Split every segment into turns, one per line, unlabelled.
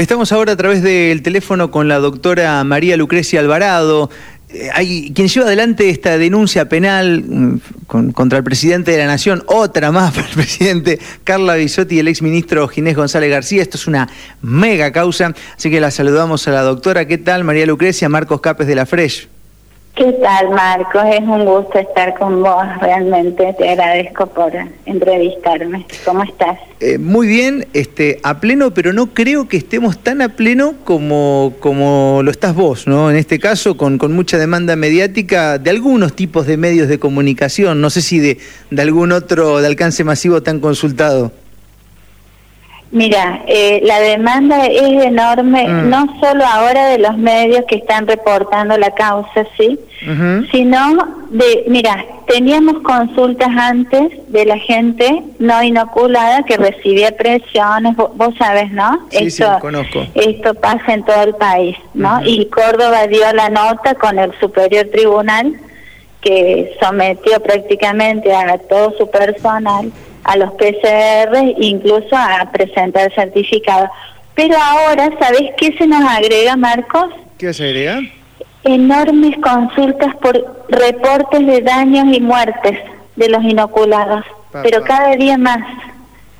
Estamos ahora a través del teléfono con la doctora María Lucrecia Alvarado, eh, hay quien lleva adelante esta denuncia penal mm, contra el presidente de la Nación, otra más para el presidente Carla Bisotti y el exministro Ginés González García. Esto es una mega causa, así que la saludamos a la doctora. ¿Qué tal, María Lucrecia? Marcos Capes de la Fresh.
¿Qué tal, Marcos? Es un gusto estar con vos, realmente te agradezco por entrevistarme. ¿Cómo estás?
Eh, muy bien, este, a pleno, pero no creo que estemos tan a pleno como, como lo estás vos, ¿no? En este caso, con, con mucha demanda mediática de algunos tipos de medios de comunicación, no sé si de, de algún otro de alcance masivo tan consultado.
Mira, eh, la demanda es enorme, mm. no solo ahora de los medios que están reportando la causa, sí, sino de, mira, teníamos consultas antes de la gente no inoculada que recibía presiones, vos, sabes, ¿no?
Sí, esto, sí, conozco.
Esto pasa en todo el país, ¿no? Y Córdoba dio la nota con el Superior Tribunal que sometió prácticamente a todo su personal a los PCR, incluso a presentar certificado. Pero ahora, ¿sabes qué se nos agrega, Marcos?
¿Qué se agrega?
Enormes consultas por reportes de daños y muertes de los inoculados, pero cada día más,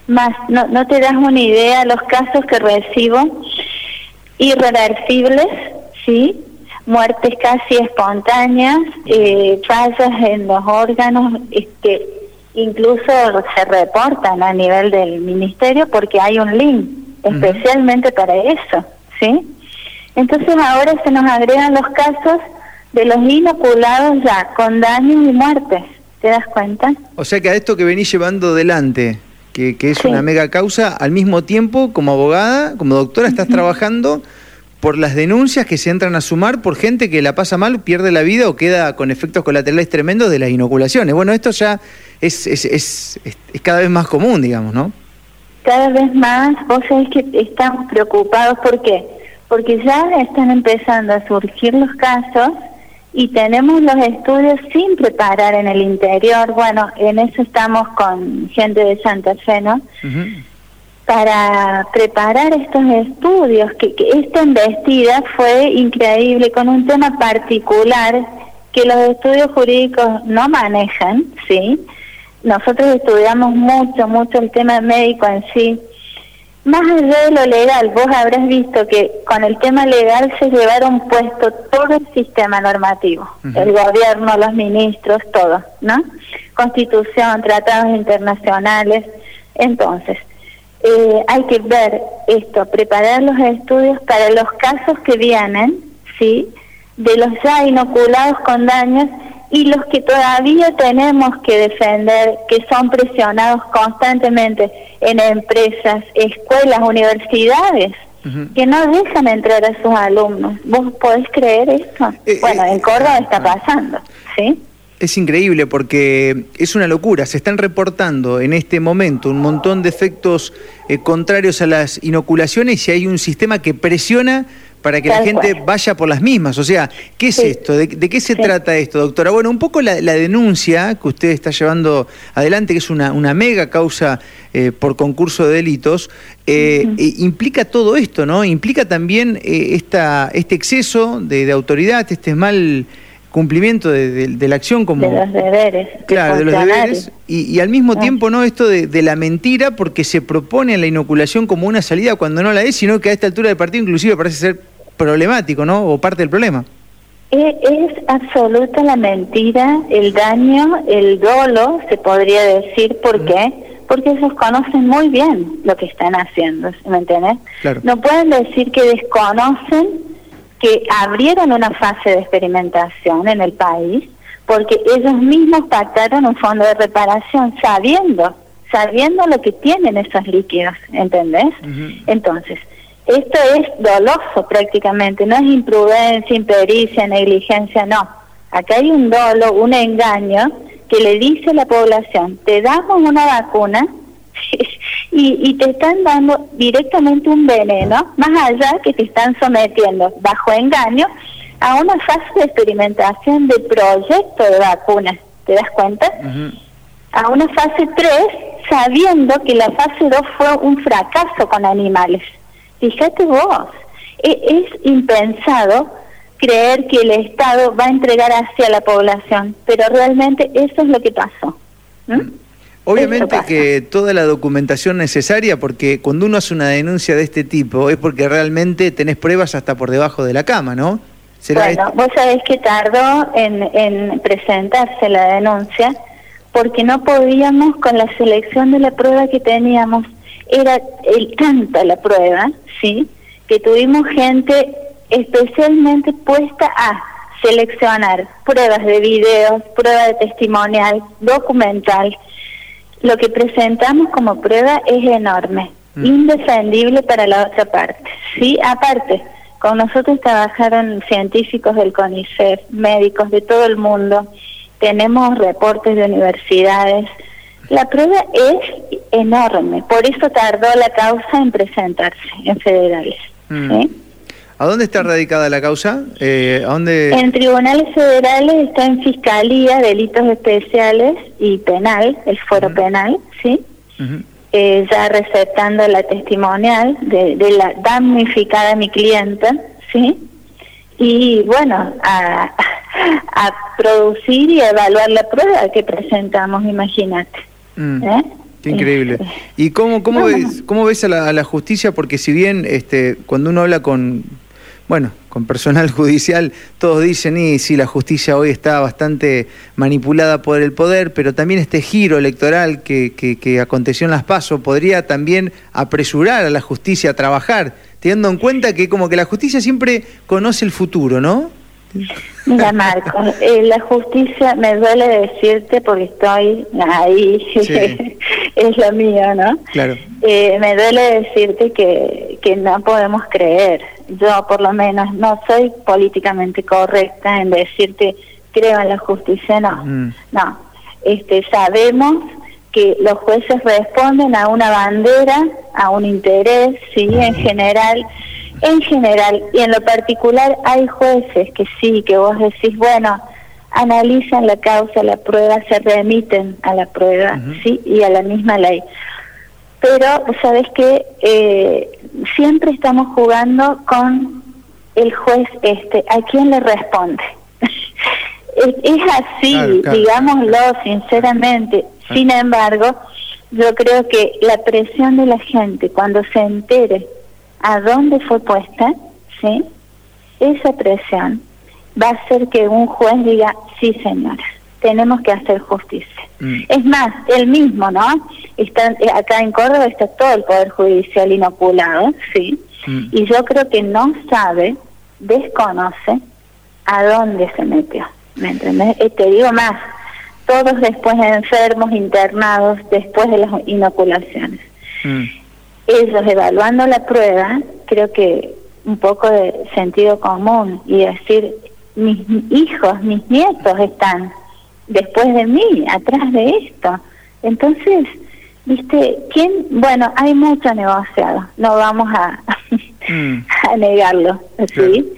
más. No, no te das una idea los casos que recibo, irreversibles, ¿sí? Muertes casi espontáneas, eh, fallas en los órganos, este, incluso se reportan a nivel del ministerio porque hay un link especialmente para eso, ¿sí? Entonces ahora se nos agregan los casos de los inoculados ya con daños y muertes, ¿te das cuenta?
O sea que a esto que venís llevando delante, que, que es una mega causa, al mismo tiempo como abogada, como doctora, estás trabajando por las denuncias que se entran a sumar por gente que la pasa mal, pierde la vida o queda con efectos colaterales tremendos de las inoculaciones. Bueno, esto ya es, es, es, es cada vez más común, digamos, ¿no?
Cada vez más, vos sabés que estamos preocupados, ¿por qué? Porque ya están empezando a surgir los casos y tenemos los estudios sin preparar en el interior. Bueno, en eso estamos con gente de Santa Fe, ¿no? para preparar estos estudios, que, esta investida fue increíble con un tema particular que los estudios jurídicos no manejan, ¿sí? Nosotros estudiamos mucho, mucho el tema médico en sí. Más allá de lo legal, vos habrás visto que con el tema legal se llevaron puesto todo el sistema normativo, el gobierno, los ministros, todo, ¿no? Constitución, tratados internacionales. Entonces, eh, hay que ver esto, preparar los estudios para los casos que vienen, ¿sí? De los ya inoculados con daños y los que todavía tenemos que defender, que son presionados constantemente en empresas, escuelas, universidades, que no dejan entrar a sus alumnos. ¿Vos podés creer esto? Eh, bueno, en eh, Córdoba está ah. pasando, ¿sí?
Es increíble porque es una locura. Se están reportando en este momento un montón de efectos eh, contrarios a las inoculaciones y hay un sistema que presiona para que la gente vaya por las mismas. O sea, ¿qué es esto? ¿De, qué se trata esto, doctora? Bueno, un poco la, denuncia que usted está llevando adelante, que es una, una mega causa eh, por concurso de delitos, eh, implica todo esto, ¿no? Implica también esta, este exceso de, de autoridad, este mal cumplimiento de, la acción como...
De los deberes.
Claro, de, los deberes. Y, al mismo ah. tiempo no esto de, la mentira porque se propone la inoculación como una salida cuando no la es, sino que a esta altura del partido inclusive parece ser problemático, ¿no? O parte del problema.
Es, absoluta la mentira, el daño, el dolo, se podría decir. ¿Por qué? Porque ellos conocen muy bien lo que están haciendo, ¿me entiendes? No pueden decir que desconocen que abrieron una fase de experimentación en el país porque ellos mismos pactaron un fondo de reparación sabiendo, sabiendo lo que tienen esos líquidos, ¿entendés? Entonces, esto es doloso prácticamente, no es imprudencia, impericia, negligencia, no. Acá hay un dolo, un engaño que le dice a la población, te damos una vacuna y, te están dando directamente un veneno, más allá que te están sometiendo bajo engaño a una fase de experimentación de proyecto de vacunas, ¿te das cuenta? A una fase 3, sabiendo que la fase 2 fue un fracaso con animales. Fíjate vos, e, es impensado creer que el Estado va a entregar hacia la población, pero realmente eso es lo que pasó.
Obviamente que toda la documentación necesaria, porque cuando uno hace una denuncia de este tipo es porque realmente tenés pruebas hasta por debajo de la cama, ¿no?
bueno, vos sabés que tardó en, en presentarse la denuncia porque no podíamos con la selección de la prueba que teníamos. Era el tanta la prueba, ¿sí? Que tuvimos gente especialmente puesta a seleccionar pruebas de videos, pruebas de testimonial, documental. Lo que presentamos como prueba es enorme, mm. indefendible para la otra parte. Sí, aparte, con nosotros trabajaron científicos del CONICET, médicos de todo el mundo, tenemos reportes de universidades. La prueba es enorme, por eso tardó la causa en presentarse en federales. Mm.
¿A dónde está radicada la causa? Eh, ¿a dónde...
En tribunales federales está en Fiscalía, Delitos Especiales y Penal, el Foro Penal, ¿sí? eh, ya recetando la testimonial de, de, la damnificada mi clienta, ¿sí? Y bueno, a, a producir y evaluar la prueba que presentamos, imagínate.
Mm. ¿Eh? Qué increíble. Este, ¿Y cómo, cómo, ves, cómo ves a la, a la, justicia? Porque si bien este, cuando uno habla con, bueno, con personal judicial, todos dicen, y sí, la justicia hoy está bastante manipulada por el poder, pero también este giro electoral que, que, aconteció en las PASO podría también apresurar a la justicia a trabajar, teniendo en cuenta que como que la justicia siempre conoce el futuro, ¿no?
Mira, Marco, eh, la justicia, me duele decirte porque estoy ahí, es lo mío, ¿no?
Claro.
Eh, me duele decirte que, que no podemos creer. Yo, por lo menos, no soy políticamente correcta en decirte creo en la justicia, no. Mm. No. Este, sabemos que los jueces responden a una bandera, a un interés, sí, en general en general y en lo particular hay jueces que sí, que vos decís, bueno, analizan la causa, la prueba, se remiten a la prueba, sí, y a la misma ley. Pero, ¿sabes que eh, siempre estamos jugando con el juez este, ¿a quién le responde? es, así, digámoslo sinceramente. Sin embargo, yo creo que la presión de la gente cuando se entere a dónde fue puesta, ¿sí? Esa presión va a hacer que un juez diga, sí señora, tenemos que hacer justicia. Mm. Es más, él mismo, ¿no? Está, eh, acá en Córdoba está todo el Poder Judicial inoculado, ¿sí? Mm. Y yo creo que no sabe, desconoce a dónde se metió. ¿Me entiendes? Eh, te digo más, todos después enfermos, internados, después de las inoculaciones. Mm ellos evaluando la prueba, creo que un poco de sentido común y decir, mis hijos, mis nietos están después de mí, atrás de esto. Entonces, viste, ¿quién? Bueno, hay mucho negociado, no vamos a, mm. a negarlo, ¿sí?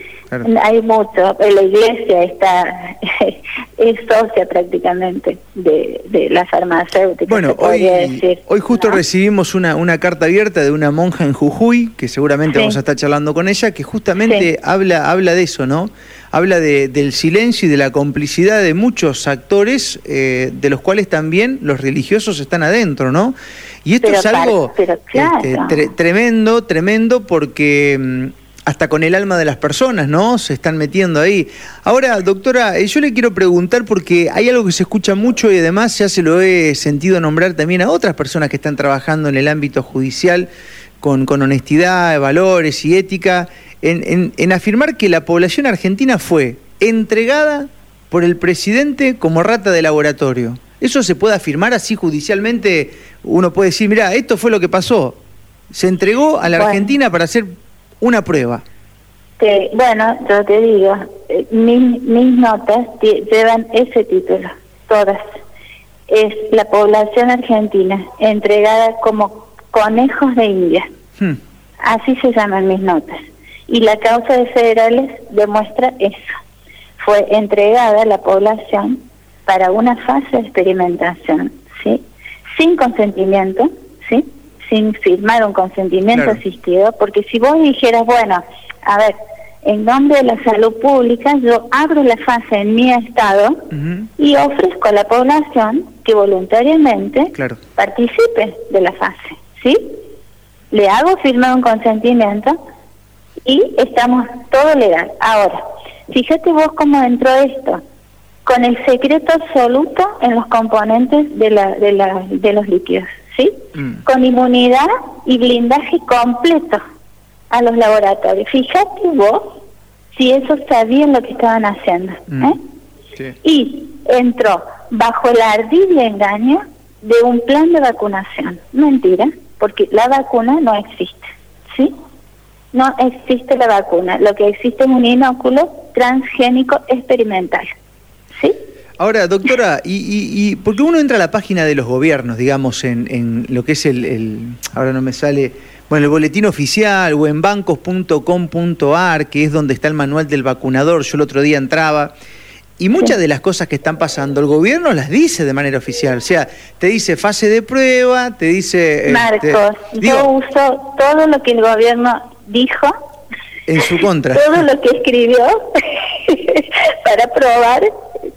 Hay mucho, la iglesia está es socia prácticamente de, de la farmacéutica.
Bueno, hoy, hoy justo recibimos una, una carta abierta de una monja en Jujuy, que seguramente vamos a estar charlando con ella, que justamente habla, habla de eso, ¿no? Habla de, del silencio y de la complicidad de muchos actores, eh, de los cuales también los religiosos están adentro, ¿no? Y esto es algo este, tremendo, tremendo, porque mm, hasta con el alma de las personas, ¿no? Se están metiendo ahí. Ahora, doctora, eh, yo le quiero preguntar porque hay algo que se escucha mucho y además ya se lo he sentido nombrar también a otras personas que están trabajando en el ámbito judicial con, con honestidad, valores y ética, en, en afirmar que la población argentina fue entregada por el presidente como rata de laboratorio. ¿Eso se puede afirmar así judicialmente? Uno puede decir, mira, esto fue lo que pasó. Se entregó a la Argentina para ser una prueba.
bueno, yo te digo, eh, mis, mis notas llevan ese título, todas. Es la población argentina entregada como conejos de India. Hmm. Así se llaman mis notas. Y la causa de federales demuestra eso. Fue entregada la población para una fase de experimentación, ¿sí? Sin consentimiento, ¿sí? Sin firmar un consentimiento asistido, porque si vos dijeras, bueno, a ver, en nombre de la salud pública, yo abro la fase en mi estado y ofrezco a la población que voluntariamente participe de la fase, ¿sí? Le hago firmar un consentimiento y estamos todo legal. Ahora, fíjate vos cómo entró esto, con el secreto absoluto en los componentes de, la, de, la, de los líquidos, ¿sí? Mm. Con inmunidad y blindaje completo a los laboratorios. Fíjate vos si eso sabían lo que estaban haciendo. Mm. ¿eh? Y entró bajo el ardid engaño de un plan de vacunación. Mentira, porque la vacuna no existe. ¿sí? No existe la vacuna. Lo que existe es un inóculo transgénico experimental. ¿Sí?
Ahora, doctora, y, y, porque uno entra a la página de los gobiernos, digamos, en, en lo que es el, el, ahora no me sale, bueno, el boletín oficial o en bancos.com.ar, que es donde está el manual del vacunador, yo el otro día entraba, y muchas de las cosas que están pasando, el gobierno las dice de manera oficial, o sea, te dice fase de prueba, te dice...
Este, Marcos, yo uso todo lo que el gobierno dijo.
En su contra.
todo lo que escribió para probar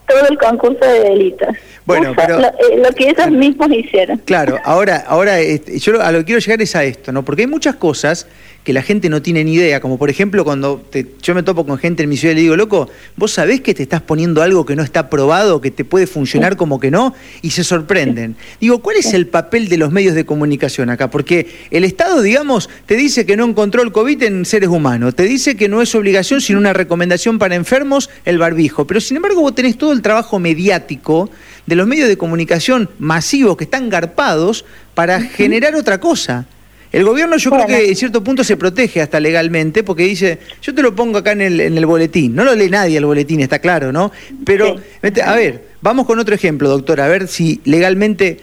todo el concurso de delitos. Bueno, pero, eh, lo, que ellos mismos hicieron.
Claro, ahora, ahora este, yo a lo que quiero llegar es a esto, ¿no? Porque hay muchas cosas que la gente no tiene ni idea, como por ejemplo cuando yo me topo con gente en mi ciudad y le digo, loco, vos sabés que te estás poniendo algo que no está probado, que te puede funcionar como que no, y se sorprenden. Digo, ¿cuál es el papel de los medios de comunicación acá? Porque el Estado, digamos, te dice que no encontró el COVID en seres humanos, te dice que no es obligación, sino una recomendación para enfermos el barbijo, pero sin embargo vos tenés todo el trabajo mediático de los medios de comunicación masivos que están garpados para generar otra cosa. El gobierno yo creo que en cierto punto se protege hasta legalmente porque dice, yo te lo pongo acá en el, en el boletín, no lo lee nadie el boletín, está claro, ¿no? Pero, a ver, vamos con otro ejemplo, doctora, a ver si legalmente...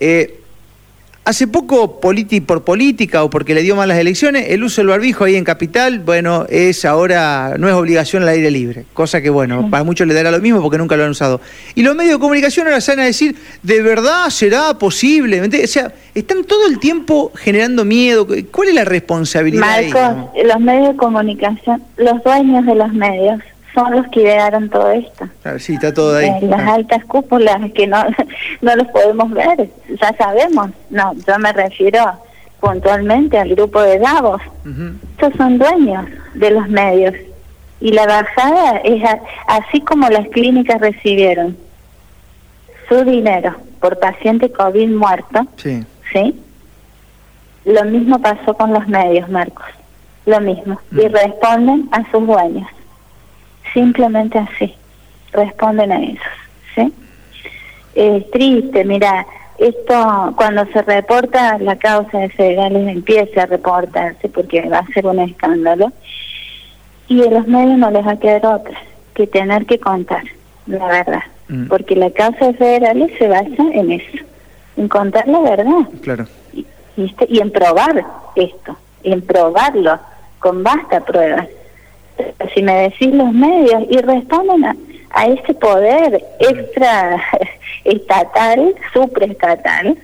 Eh, Hace poco, por política o porque le dio malas elecciones, el uso del barbijo ahí en Capital, bueno, es ahora, no es obligación al aire libre, cosa que, bueno, para muchos le dará lo mismo porque nunca lo han usado. Y los medios de comunicación ahora salen a decir, ¿de verdad será posible? O sea, están todo el tiempo generando miedo. ¿Cuál es la responsabilidad?
Marcos, los medios de comunicación, los dueños de los medios son los que idearon todo esto.
sí, está todo ahí.
las altas cúpulas que no, no los podemos ver, ya sabemos. No, yo me refiero puntualmente al grupo de Davos. Estos son dueños de los medios. Y la bajada es así como las clínicas recibieron su dinero por paciente COVID muerto. Sí. ¿sí? Lo mismo pasó con los medios, Marcos. Lo mismo. Y responden a sus dueños simplemente así, responden a eso, ¿sí? Es triste, mira, esto cuando se reporta la causa de federales empieza a reportarse porque va a ser un escándalo y a los medios no les va a quedar otra que tener que contar la verdad, mm. porque la causa de federales se basa en eso, en contar la verdad.
Claro.
Y, y en probar esto, en probarlo con basta pruebas si me decís los medios, y responden a, ese poder extra estatal, supraestatal,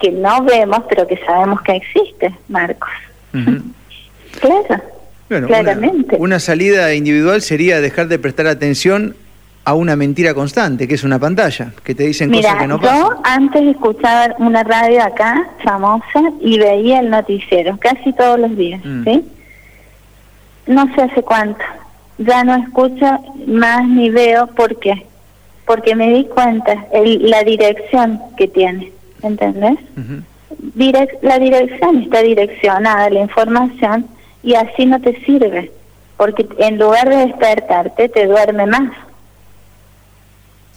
que no vemos, pero que sabemos que existe, Marcos. claro. claramente.
Una, salida individual sería dejar de prestar atención a una mentira constante, que es una pantalla, que te dicen cosas que no pasan.
Yo antes escuchaba una radio acá, famosa, y veía el noticiero casi todos los días, mm. ¿sí? No sé hace cuánto. Ya no escucho más ni veo. ¿Por qué? Porque me di cuenta el, la dirección que tiene. ¿Entendés? la dirección está direccionada, la información, y así no te sirve. Porque en lugar de despertarte, te duerme más.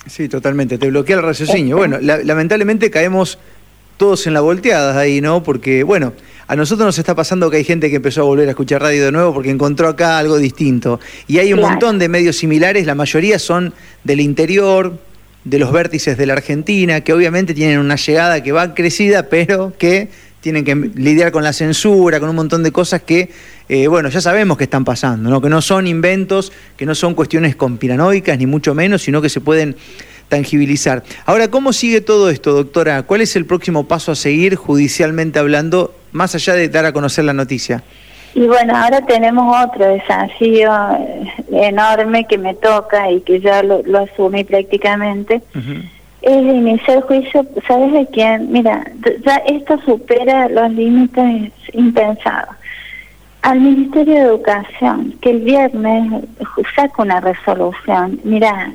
Sí, totalmente. Te bloquea el raciocinio. Bueno, lamentablemente caemos todos en la volteada ahí, ¿no? Porque, bueno, a nosotros nos está pasando que hay gente que empezó a volver a escuchar radio de nuevo porque encontró acá algo distinto. Y hay un montón de medios similares, la mayoría son del interior, de los vértices de la Argentina, que obviamente tienen una llegada que va crecida, pero que tienen que lidiar con la censura, con un montón de cosas que, eh, bueno, ya sabemos que están pasando, ¿no? que no son inventos, que no son cuestiones conspiranoicas, ni mucho menos, sino que se pueden tangibilizar. Ahora, ¿cómo sigue todo esto, doctora? ¿Cuál es el próximo paso a seguir judicialmente hablando, más allá de dar a conocer la noticia?
Y bueno, ahora tenemos otro desafío eh, enorme que me toca y que ya lo, asumí prácticamente. Es iniciar el juicio, ¿sabes de quién? Mira, ya esto supera los límites impensados. Al Ministerio de Educación, que el viernes saca una resolución. Mira,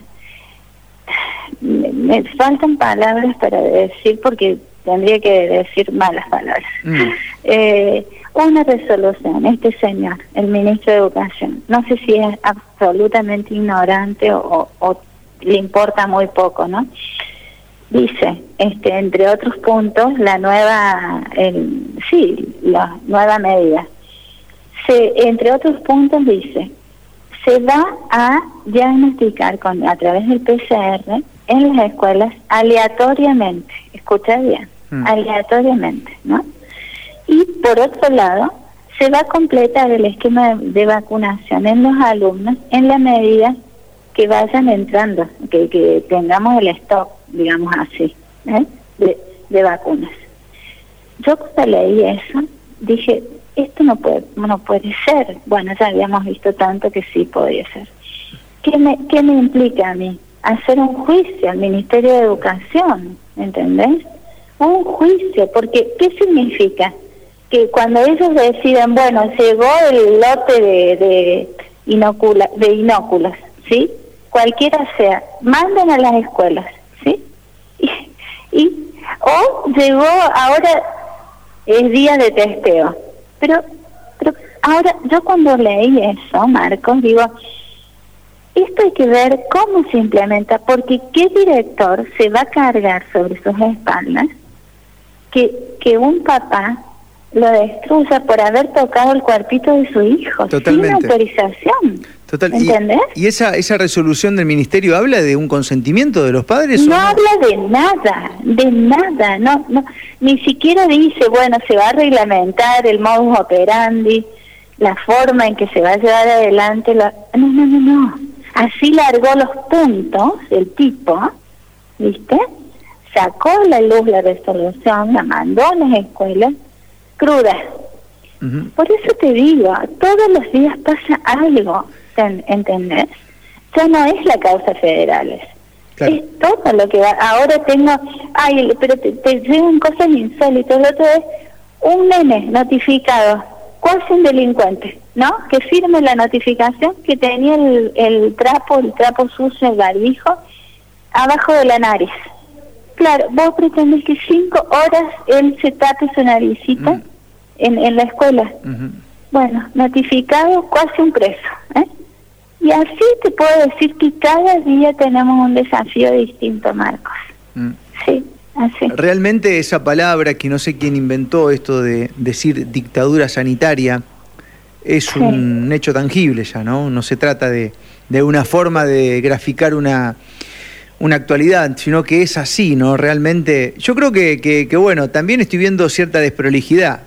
me, faltan palabras para decir porque tendría que decir malas palabras. Mm. Eh, una resolución, este señor, el ministro de Educación, no sé si es absolutamente ignorante o, le importa muy poco, ¿no? Dice, este, entre otros puntos, la nueva, el, sí, la nueva medida. Se, entre otros puntos dice, se va a diagnosticar con, a través del PCR en las escuelas aleatoriamente, escucha bien, mm. aleatoriamente, ¿no? Y por otro lado, se va a completar el esquema de, vacunación en los alumnos en la medida que vayan entrando, que, que tengamos el stock, digamos así, ¿eh? de, de vacunas. Yo cuando leí eso, dije, esto no puede, no puede ser. Bueno, ya habíamos visto tanto que sí podía ser. ¿Qué me, qué me implica a mí? Hacer un juicio al Ministerio de Educación, ¿entendés? Un juicio, porque ¿qué significa? que cuando ellos deciden, bueno, llegó el lote de, de, inocula, de inóculos, ¿sí? Cualquiera sea, manden a las escuelas, ¿sí? Y, o llegó, ahora es día de testeo. Pero, pero ahora, yo cuando leí eso, Marcos, digo, esto hay que ver cómo se implementa, porque ¿qué director se va a cargar sobre sus espaldas que, que un papá lo destruya por haber tocado el cuartito de su hijo sin autorización. Total. ¿Entendés?
¿Y, esa, esa resolución del ministerio habla de un consentimiento de los padres?
No, habla de nada, de nada. No, no, ni siquiera dice, bueno, se va a reglamentar el modus operandi, la forma en que se va a llevar adelante. La... No, no, no, no. Así largó los puntos el tipo, ¿viste? Sacó la luz la resolución, la mandó a las escuelas cruda. Por eso te digo, todos los días pasa algo, ¿entendés? Ya no es la causa federales. Es todo lo que va. Ahora tengo, ay, pero te, llegan cosas insólitas. La otra vez, un nene notificado, es un delincuente, ¿no? Que firme la notificación que tenía el, el trapo, el trapo sucio, el barbijo, abajo de la nariz. Claro, vos pretendés que cinco horas él se tape su naricita. Mm en, en la escuela. Bueno, notificado casi un preso. ¿eh? Y así te puedo decir que cada día tenemos un desafío distinto, Marcos. Mm. Sí, así.
Realmente esa palabra que no sé quién inventó, esto de decir dictadura sanitaria, es un hecho tangible ya, ¿no? No se trata de, de una forma de graficar una, una actualidad, sino que es así, ¿no? Realmente, yo creo que, que, que, bueno, también estoy viendo cierta desprolijidad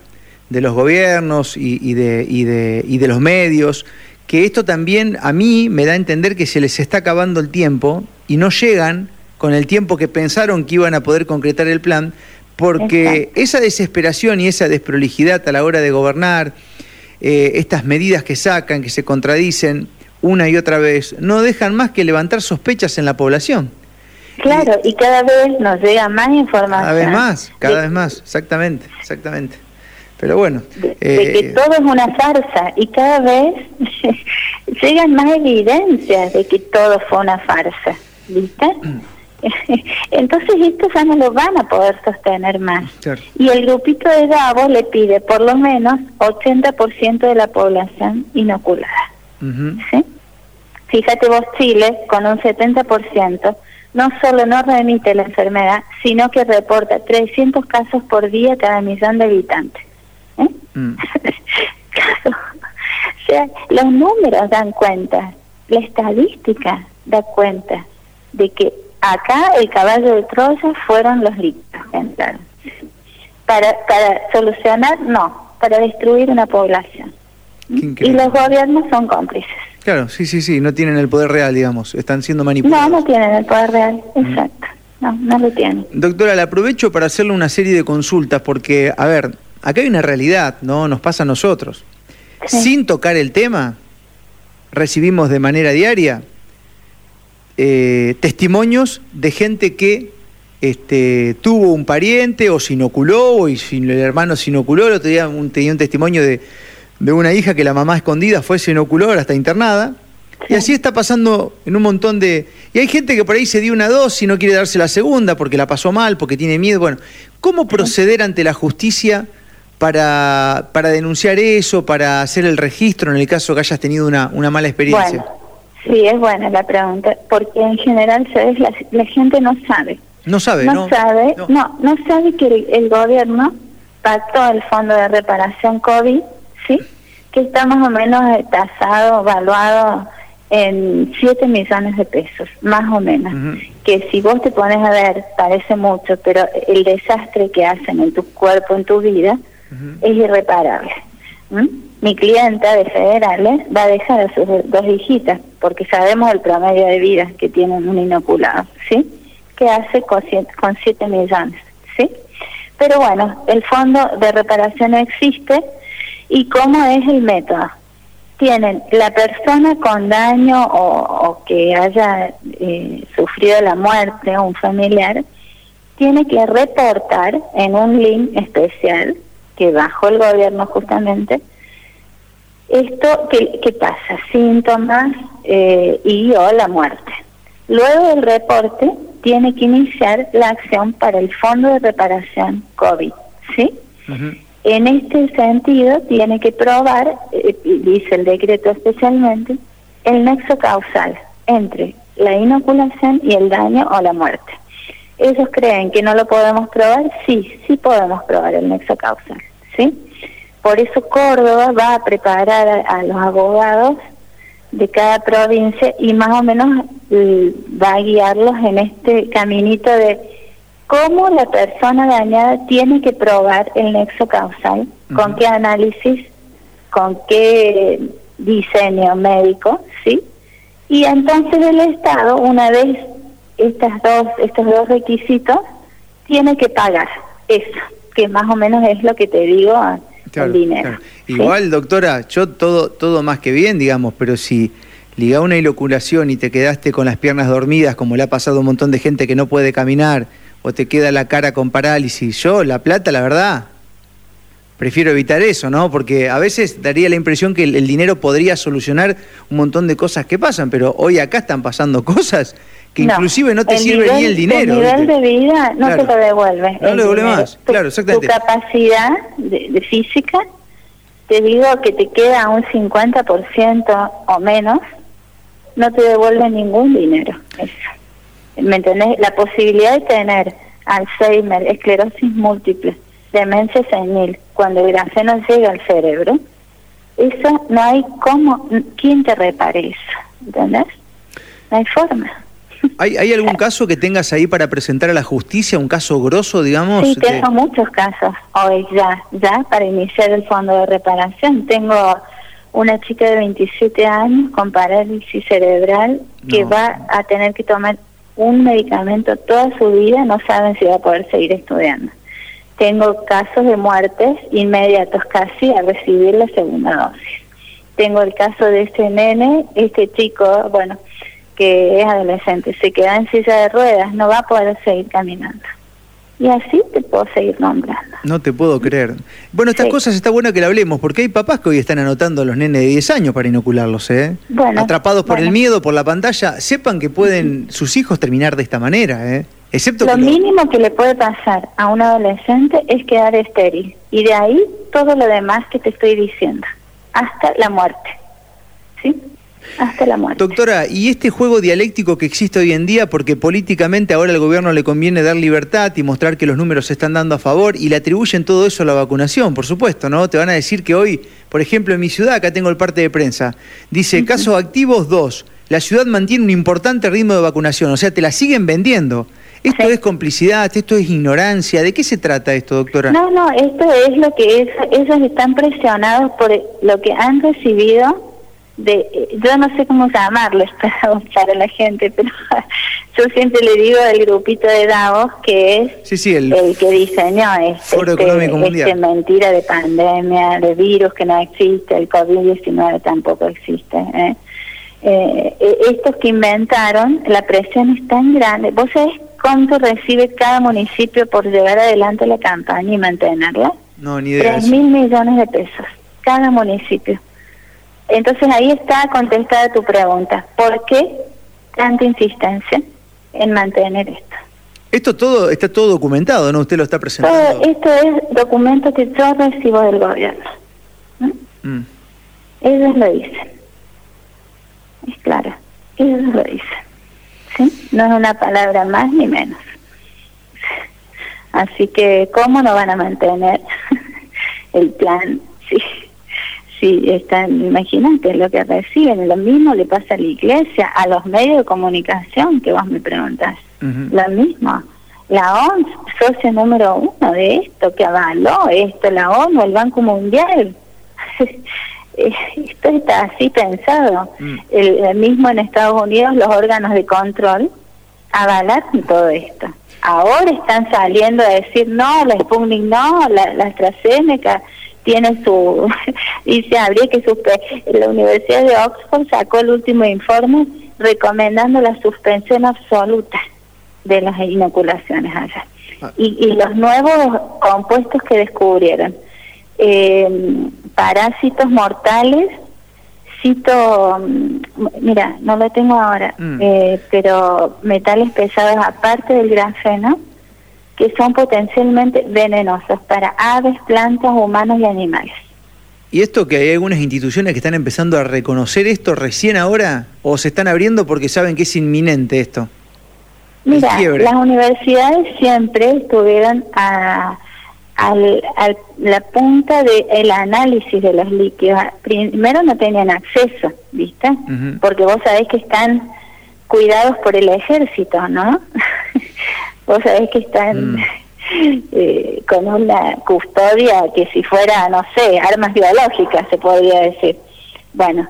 de los gobiernos y, de, y, de, y de los medios, que esto también a mí me da a entender que se les está acabando el tiempo y no llegan con el tiempo que pensaron que iban a poder concretar el plan, porque esa desesperación y esa desprolijidad a la hora de gobernar, eh, estas medidas que sacan, que se contradicen una y otra vez, no dejan más que levantar sospechas en la población.
Claro, y, cada vez nos llega más información.
Cada vez más, cada vez más, exactamente, exactamente. Pero bueno.
De, que eh, todo es una farsa y cada vez llegan más evidencias de que todo fue una farsa. ¿Viste? Entonces esto ya no lo van a poder sostener más. Y el grupito de Davos le pide por lo menos 80% de la población inoculada. ¿Sí? Fíjate vos, Chile, con un 70%, no solo no remite la enfermedad, sino que reporta 300 casos por día cada millón de habitantes. Mm. o sea, los números dan cuenta, la estadística da cuenta de que acá el caballo de Troya fueron los líquidos Para, para solucionar, no, para destruir una población. Y los gobiernos son cómplices.
Claro, sí, sí, sí, no tienen el poder real, digamos, están siendo manipulados.
No, no tienen el poder real, exacto. No, no lo tienen.
Doctora, le aprovecho para hacerle una serie de consultas porque, a ver, acá hay una realidad, ¿no? Nos pasa a nosotros. Sin tocar el tema, recibimos de manera diaria eh, testimonios de gente que este, tuvo un pariente o se inoculó y el hermano se inoculó. El otro día tenía un testimonio de, de, una hija que la mamá escondida fue, se inoculó, ahora está internada. Y así está pasando en un montón de... Y hay gente que por ahí se dio una dosis y no quiere darse la segunda porque la pasó mal, porque tiene miedo. Bueno, ¿cómo proceder ante la justicia para, para denunciar eso, para hacer el registro en el caso que hayas tenido una, una mala experiencia?
Bueno, sí, es buena la pregunta, porque en general, ¿sabes? La, gente no sabe.
No sabe,
¿no? sabe, no. no, sabe que el, gobierno pactó el fondo de reparación COVID, ¿sí? Que está más o menos tasado, evaluado en 7 millones de pesos, más o menos. Que si vos te pones a ver, parece mucho, pero el desastre que hacen en tu cuerpo, en tu vida, es irreparable. Mi clienta de federales va a dejar a sus dos hijitas, porque sabemos el promedio de vida que tienen un inoculado, ¿sí? Que hace con 7 millones, ¿sí? Pero bueno, el fondo de reparación existe y cómo es el método tienen la persona con daño o, que haya eh, sufrido la muerte o un familiar, tiene que reportar en un link especial que bajó el gobierno justamente, esto que, pasa, síntomas eh, y o la muerte. Luego del reporte tiene que iniciar la acción para el Fondo de Reparación COVID, ¿sí? En este sentido, tiene que probar, eh, dice el decreto especialmente, el nexo causal entre la inoculación y el daño o la muerte. Ellos creen que no lo podemos probar, sí, sí podemos probar el nexo causal, ¿sí? Por eso Córdoba va a preparar a, los abogados de cada provincia y más o menos eh, va a guiarlos en este caminito de cómo la persona dañada tiene que probar el nexo causal, con qué análisis, con qué diseño médico, ¿sí? Y entonces el Estado, una vez estas dos, estos dos requisitos, tiene que pagar eso, que más o menos es lo que te digo, el dinero.
Igual, doctora, yo todo, todo más que bien, digamos, pero si liga una inoculación y te quedaste con las piernas dormidas, como le ha pasado a un montón de gente que no puede caminar, o te queda la cara con parálisis. Yo, la plata, la verdad, prefiero evitar eso, ¿no? Porque a veces daría la impresión que el, dinero podría solucionar un montón de cosas que pasan, pero hoy acá están pasando cosas que inclusive no te sirve ni el dinero.
El nivel de vida no te lo devuelve.
No lo devuelve más, claro, exactamente.
Tu capacidad de, física, te digo que te queda un 50% o menos, no te devuelve ningún dinero. Eso. ¿me entendés? La posibilidad de tener Alzheimer, esclerosis múltiple, demencia senil, cuando el grafeno llega al cerebro, eso no hay cómo, ¿quién te repare eso? ¿Entendés? No hay forma.
¿Hay, ¿Hay algún caso que tengas ahí para presentar a la justicia, un caso grosso, digamos?
Sí, tengo muchos casos hoy ya, ya, para iniciar el fondo de reparación. Tengo una chica de 27 años con parálisis cerebral que va a tener que tomar un medicamento toda su vida, no saben si va a poder seguir estudiando. Tengo casos de muertes inmediatos casi a recibir la segunda dosis. Tengo el caso de este nene, este chico, bueno, que es adolescente, se queda en silla de ruedas, no va a poder seguir caminando. Y así te puedo seguir nombrando.
No te puedo creer. Bueno, estas cosas está bueno que la hablemos, porque hay papás que hoy están anotando a los nenes de 10 años para inocularlos, ¿eh? Atrapados por el miedo, por la pantalla. Sepan que pueden sus hijos terminar de esta manera, ¿eh? Excepto
lo mínimo que le puede pasar a un adolescente es quedar estéril. Y de ahí todo lo demás que te estoy diciendo. Hasta la muerte. ¿Sí? Hasta la muerte.
Doctora, ¿y este juego dialéctico que existe hoy en día, porque políticamente ahora al gobierno le conviene dar libertad y mostrar que los números se están dando a favor y le atribuyen todo eso a la vacunación, por supuesto, ¿no? Te van a decir que hoy, por ejemplo, en mi ciudad, acá tengo el parte de prensa, dice casos activos dos, la ciudad mantiene un importante ritmo de vacunación, o sea, te la siguen vendiendo. ¿Esto es complicidad? ¿Esto es ignorancia? ¿De qué se trata esto, doctora?
No, no, esto es lo que es, ellos están presionados por lo que han recibido de, yo no sé cómo llamarles para, para la gente, pero yo siempre le digo del grupito de Davos que es el, que diseñó este, este, mentira de pandemia, de virus que no existe, el COVID-19 tampoco existe. ¿eh? Eh, eh, estos que inventaron, la presión es tan grande. ¿Vos sabés cuánto recibe cada municipio por llevar adelante la campaña y mantenerla?
No, ni idea.
Tres mil millones de pesos, cada municipio. Entonces ahí está contestada tu pregunta. ¿Por qué tanta insistencia en mantener esto?
Esto todo está todo documentado, ¿no? Usted lo está presentando.
Todo esto es documento que yo recibo del gobierno. Mm. Ellos lo dicen. Es claro. Ellos lo dicen. ¿Sí? No es una palabra más ni menos. Así que, ¿cómo no van a mantener el plan? Sí Sí, están, imagínate lo que reciben, lo mismo le pasa a la iglesia, a los medios de comunicación que vos me preguntás, lo mismo. La ONU, socio número uno de esto, que avaló esto, la ONU, el Banco Mundial. esto está así pensado. Mm. el, mismo en Estados Unidos, los órganos de control avalaron todo esto. Ahora están saliendo a decir no, la Sputnik no, la, la AstraZeneca tiene su, dice, habría que la Universidad de Oxford sacó el último informe recomendando la suspensión absoluta de las inoculaciones allá. Ah. Y, los nuevos compuestos que descubrieron, eh, parásitos mortales, cito, mm, mira, no lo tengo ahora, mm. eh, pero metales pesados aparte del grafeno, que son potencialmente venenosos para aves, plantas, humanos y animales.
¿Y esto que hay algunas instituciones que están empezando a reconocer esto recién ahora o se están abriendo porque saben que es inminente esto?
Mira, las universidades siempre estuvieron a, la punta del análisis de los líquidos. Primero no tenían acceso, ¿viste? Porque vos sabés que están cuidados por el ejército, ¿no? Vos sabés que están mm. eh, con una custodia que si fuera, no sé, armas biológicas se podría decir. Bueno,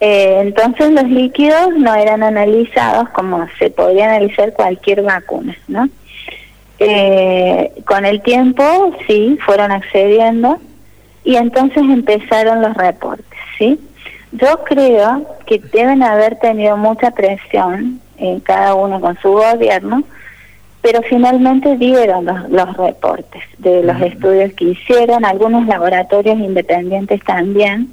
eh, entonces los líquidos no eran analizados como se podría analizar cualquier vacuna, ¿no? Eh, con el tiempo, sí, fueron accediendo y entonces empezaron los reportes, ¿sí? Yo creo que deben haber tenido mucha presión en cada uno con su gobierno pero finalmente dieron los, reportes de los estudios que hicieron, algunos laboratorios independientes también.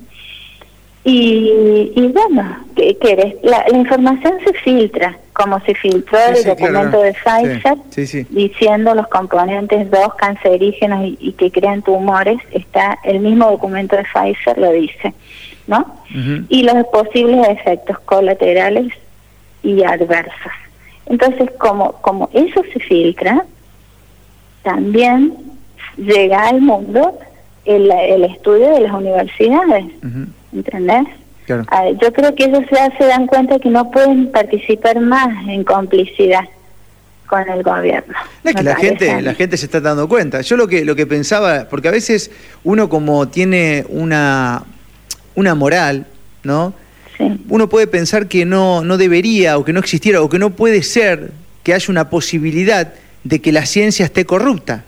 Y, y bueno, ¿qué La, información se filtra, como se filtró el documento de Pfizer, diciendo los componentes dos cancerígenos y, que crean tumores, está el mismo documento de Pfizer lo dice, ¿no? Y los posibles efectos colaterales y adversos. Entonces, como, como eso se filtra, también llega al mundo el, el estudio de las universidades, ¿entendés? Ah, yo creo que ellos ya se dan cuenta que no pueden participar más en complicidad con el gobierno.
es que la gente, la gente se está dando cuenta. Yo lo que, lo que pensaba, porque a veces uno como tiene una, una moral, ¿no? Uno puede pensar que no, no debería o que no existiera o que no puede ser que haya una posibilidad de que la ciencia esté corrupta,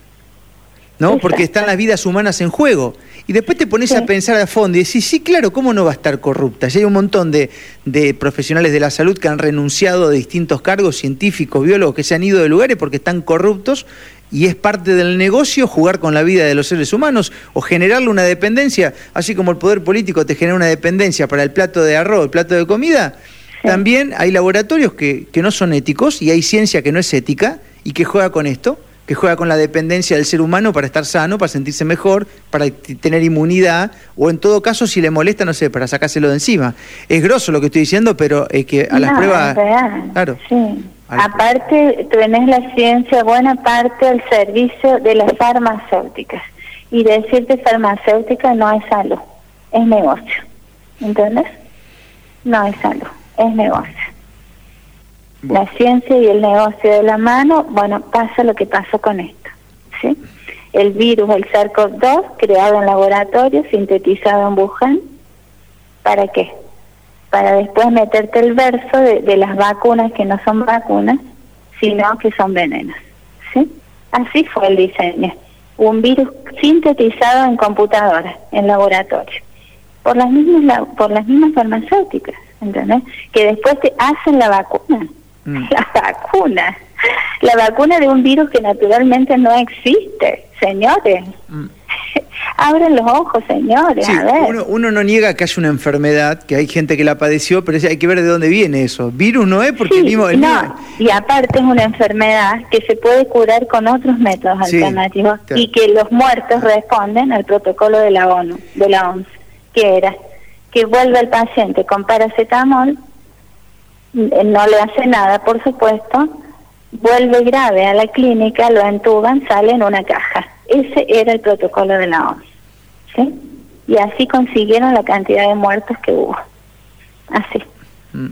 ¿no? Porque están las vidas humanas en juego. Y después te pones a pensar a fondo y decís, sí, claro, ¿cómo no va a estar corrupta? Ya hay un montón de, de, profesionales de la salud que han renunciado de distintos cargos, científicos, biólogos, que se han ido de lugares porque están corruptos y es parte del negocio jugar con la vida de los seres humanos o generarle una dependencia, así como el poder político te genera una dependencia para el plato de arroz, el plato de comida, también hay laboratorios que, que no son éticos y hay ciencia que no es ética y que juega con esto que juega con la dependencia del ser humano para estar sano, para sentirse mejor, para tener inmunidad, o en todo caso, si le molesta, no sé, para sacárselo de encima. Es grosso lo que estoy diciendo, pero es que a las pruebas...
Claro. Sí. Aparte, tenés la ciencia buena parte al servicio de las farmacéuticas. Y decirte farmacéutica no es salud, es negocio. ¿Entendés? No es salud, es negocio. La ciencia y el negocio de la mano, bueno, pasa lo que pasó con esto. ¿sí? El virus, el SARS-CoV-2, creado en laboratorio, sintetizado en Wuhan, ¿para qué? Para después meterte el verso de, de las vacunas que no son vacunas, sino que son venenos. ¿sí? Así fue el diseño. Un virus sintetizado en computadora, en laboratorio, por las mismas, por las mismas farmacéuticas, ¿entendés? Que después te hacen la vacuna. Mm. La vacuna. La vacuna de un virus que naturalmente no existe, señores. Mm. Abren los ojos, señores.
Uno, no niega que haya una enfermedad, que hay gente que la padeció, pero hay que ver de dónde viene eso. Virus no es porque mismo,
no, y aparte es una enfermedad que se puede curar con otros métodos alternativos y que los muertos responden al protocolo de la ONU, de la OMS, que era que vuelva el paciente con paracetamol, eh, no le hace nada, por supuesto, vuelve grave a la clínica, lo entuban, sale en una caja. Ese era el protocolo de la OMS. ¿sí? Y así consiguieron la cantidad de muertos que hubo. Así. Mm.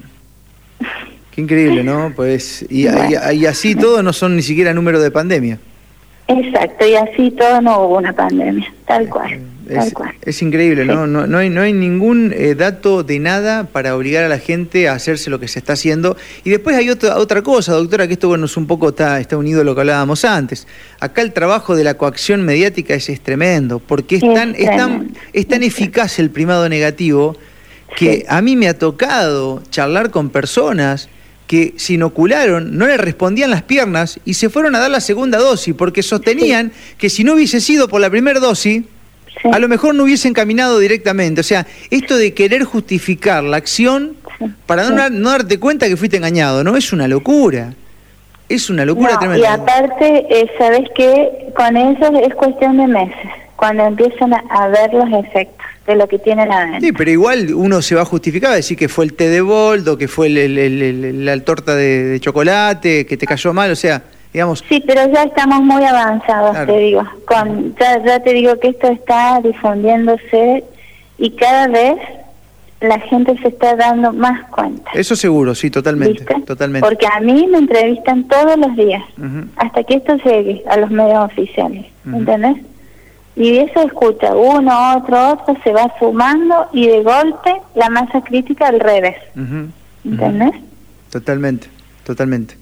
Qué increíble, ¿no? Pues y, y, así todo no son ni siquiera número de pandemia.
Exacto, y así todo no hubo una pandemia, tal cual.
Es, increíble, ¿no? ¿no? No, hay, no hay ningún eh, dato de nada para obligar a la gente a hacerse lo que se está haciendo. Y después hay otra, otra cosa, doctora, que esto bueno, es un poco está, está unido a lo que hablábamos antes. Acá el trabajo de la coacción mediática es, tremendo, porque es, tan, es, tan, es tan eficaz el primado negativo que a mí me ha tocado charlar con personas que se inocularon, no le respondían las piernas y se fueron a dar la segunda dosis, porque sostenían que si no hubiese sido por la primera dosis, a lo mejor no hubiesen caminado directamente. O sea, esto de querer justificar la acción para no, darte cuenta que fuiste engañado, ¿no? Es una locura. Es una locura tremenda.
Y aparte, eh, ¿sabes qué? Con eso es cuestión de meses, cuando empiezan a, ver los efectos de lo que tienen adentro.
Sí, pero igual uno se va a justificar, a decir que fue el té de boldo, que fue la torta de chocolate, que te cayó mal, o sea...
Sí, pero ya estamos muy avanzados, te digo. Con, ya, te digo que esto está difundiéndose y cada vez la gente se está dando más cuenta.
Eso seguro, sí, totalmente, totalmente.
Porque a mí me entrevistan todos los días, hasta que esto llegue a los medios oficiales, ¿entendés? Y eso escucha uno, otro, otro, se va sumando y de golpe la masa crítica al revés, ¿entendés?
Totalmente, totalmente.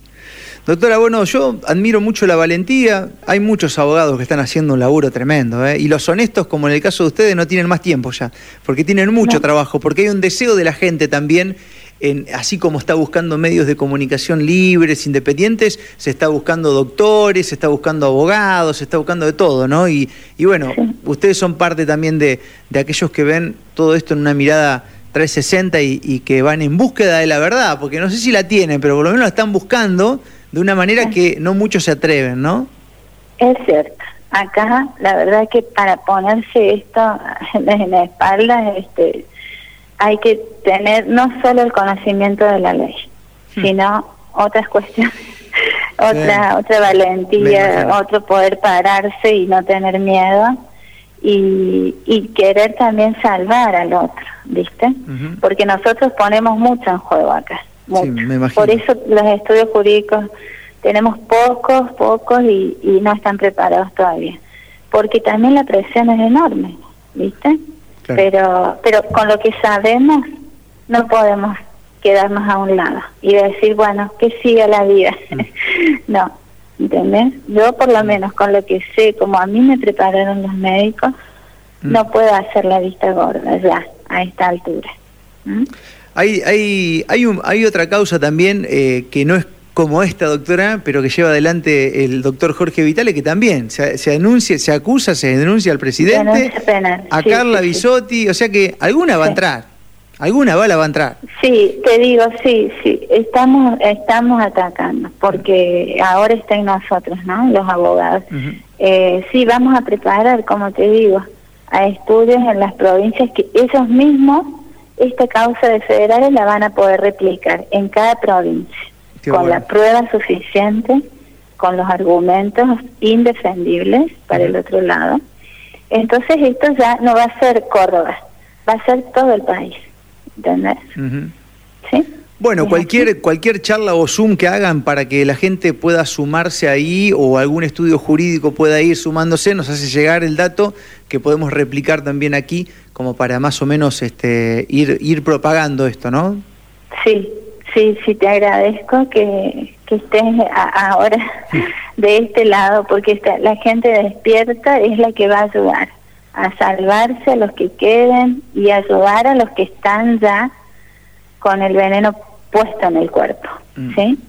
Doctora, bueno, yo admiro mucho la valentía. Hay muchos abogados que están haciendo un laburo tremendo, ¿eh? Y los honestos, como en el caso de ustedes, no tienen más tiempo ya, porque tienen mucho trabajo, porque hay un deseo de la gente también. En, así como está buscando medios de comunicación libres, independientes, se está buscando doctores, se está buscando abogados, se está buscando de todo, ¿no? Y, y bueno, ustedes son parte también de, de aquellos que ven todo esto en una mirada 360 y, y, que van en búsqueda de la verdad, porque no sé si la tienen, pero por lo menos la están buscando de una manera que no muchos se atreven, ¿no?
Es cierto. Acá, la verdad que para ponerse esto en la espalda, este, hay que tener no solo el conocimiento de la ley, hmm. sino otras cuestiones, otra, otra valentía, otro poder pararse y no tener miedo y, y querer también salvar al otro, ¿viste? Porque nosotros ponemos mucho en juego acá. Por eso los estudios jurídicos tenemos pocos, pocos y, no están preparados todavía. Porque también la presión es enorme, ¿viste? Pero, pero con lo que sabemos no podemos quedarnos a un lado y decir, bueno, que siga la vida. Mm. no, ¿entendés? Yo por lo menos con lo que sé, como a mí me prepararon los médicos, mm. no puedo hacer la vista gorda ya, a esta altura.
Hay, hay, hay, un, hay otra causa también eh, que no es como esta doctora, pero que lleva adelante el doctor Jorge Vitale, que también se, se denuncia, se acusa, se denuncia al presidente, a Carla Bisotti, o sea que alguna va a entrar, alguna bala va a entrar.
Sí, te digo, sí, sí, estamos, estamos atacando, porque ahora está en nosotros, ¿no? Los abogados. eh, sí, vamos a preparar, como te digo, a estudios en las provincias que ellos mismos esta causa de federales la van a poder replicar en cada provincia, con la prueba suficiente, con los argumentos indefendibles para el otro lado. Entonces esto ya no va a ser Córdoba, va a ser todo el país, ¿entendés? ¿Sí?
Bueno, cualquier, cualquier charla o Zoom que hagan para que la gente pueda sumarse ahí o algún estudio jurídico pueda ir sumándose, nos hace llegar el dato que podemos replicar también aquí como para más o menos este, ir, ir propagando esto, ¿no?
Sí, sí, sí, te agradezco que, que estés ahora de este lado, porque la gente despierta es la que va a ayudar a salvarse a los que queden y ayudar a los que están ya con el veneno puesto en el cuerpo, mm. ¿sí?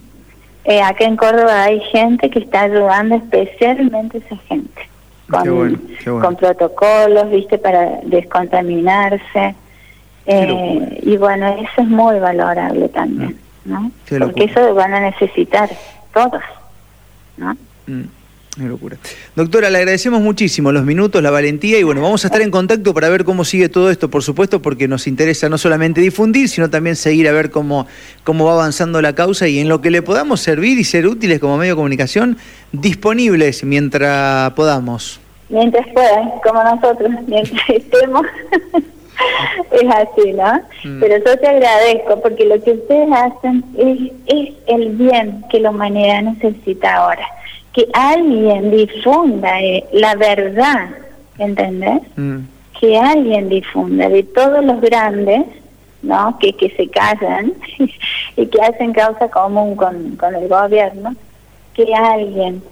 Eh, acá en Córdoba hay gente que está ayudando especialmente esa gente con, con protocolos, viste, para descontaminarse. Eh, y bueno, eso es muy valorable también, mm. ¿no? Porque eso van a necesitar todos, ¿no?
Mm. Locura. Doctora, le agradecemos muchísimo los minutos, la valentía y bueno, vamos a estar en contacto para ver cómo sigue todo esto, por supuesto, porque nos interesa no solamente difundir, sino también seguir a ver cómo, cómo va avanzando la causa y en lo que le podamos servir y ser útiles como medio de comunicación, disponibles mientras podamos.
Mientras puedan, como nosotros, mientras estemos. es así, ¿no? Mm. Pero yo te agradezco porque lo que ustedes hacen es, es el bien que la humanidad necesita ahora que alguien difunda eh, la verdad, ¿entendés? Mm. Que alguien difunda de todos los grandes, ¿no? Que, que se callan y que hacen causa común con, con el gobierno, que alguien,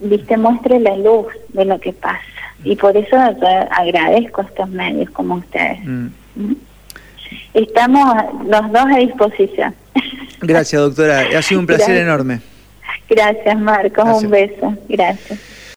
viste, muestre la luz de lo que pasa. Y por eso agradezco a estos medios como ustedes. Mm. ¿Mm? Estamos los dos a disposición.
Gracias, doctora. Ha sido un placer enorme.
Gracias, Marcos. Un beso. Gracias.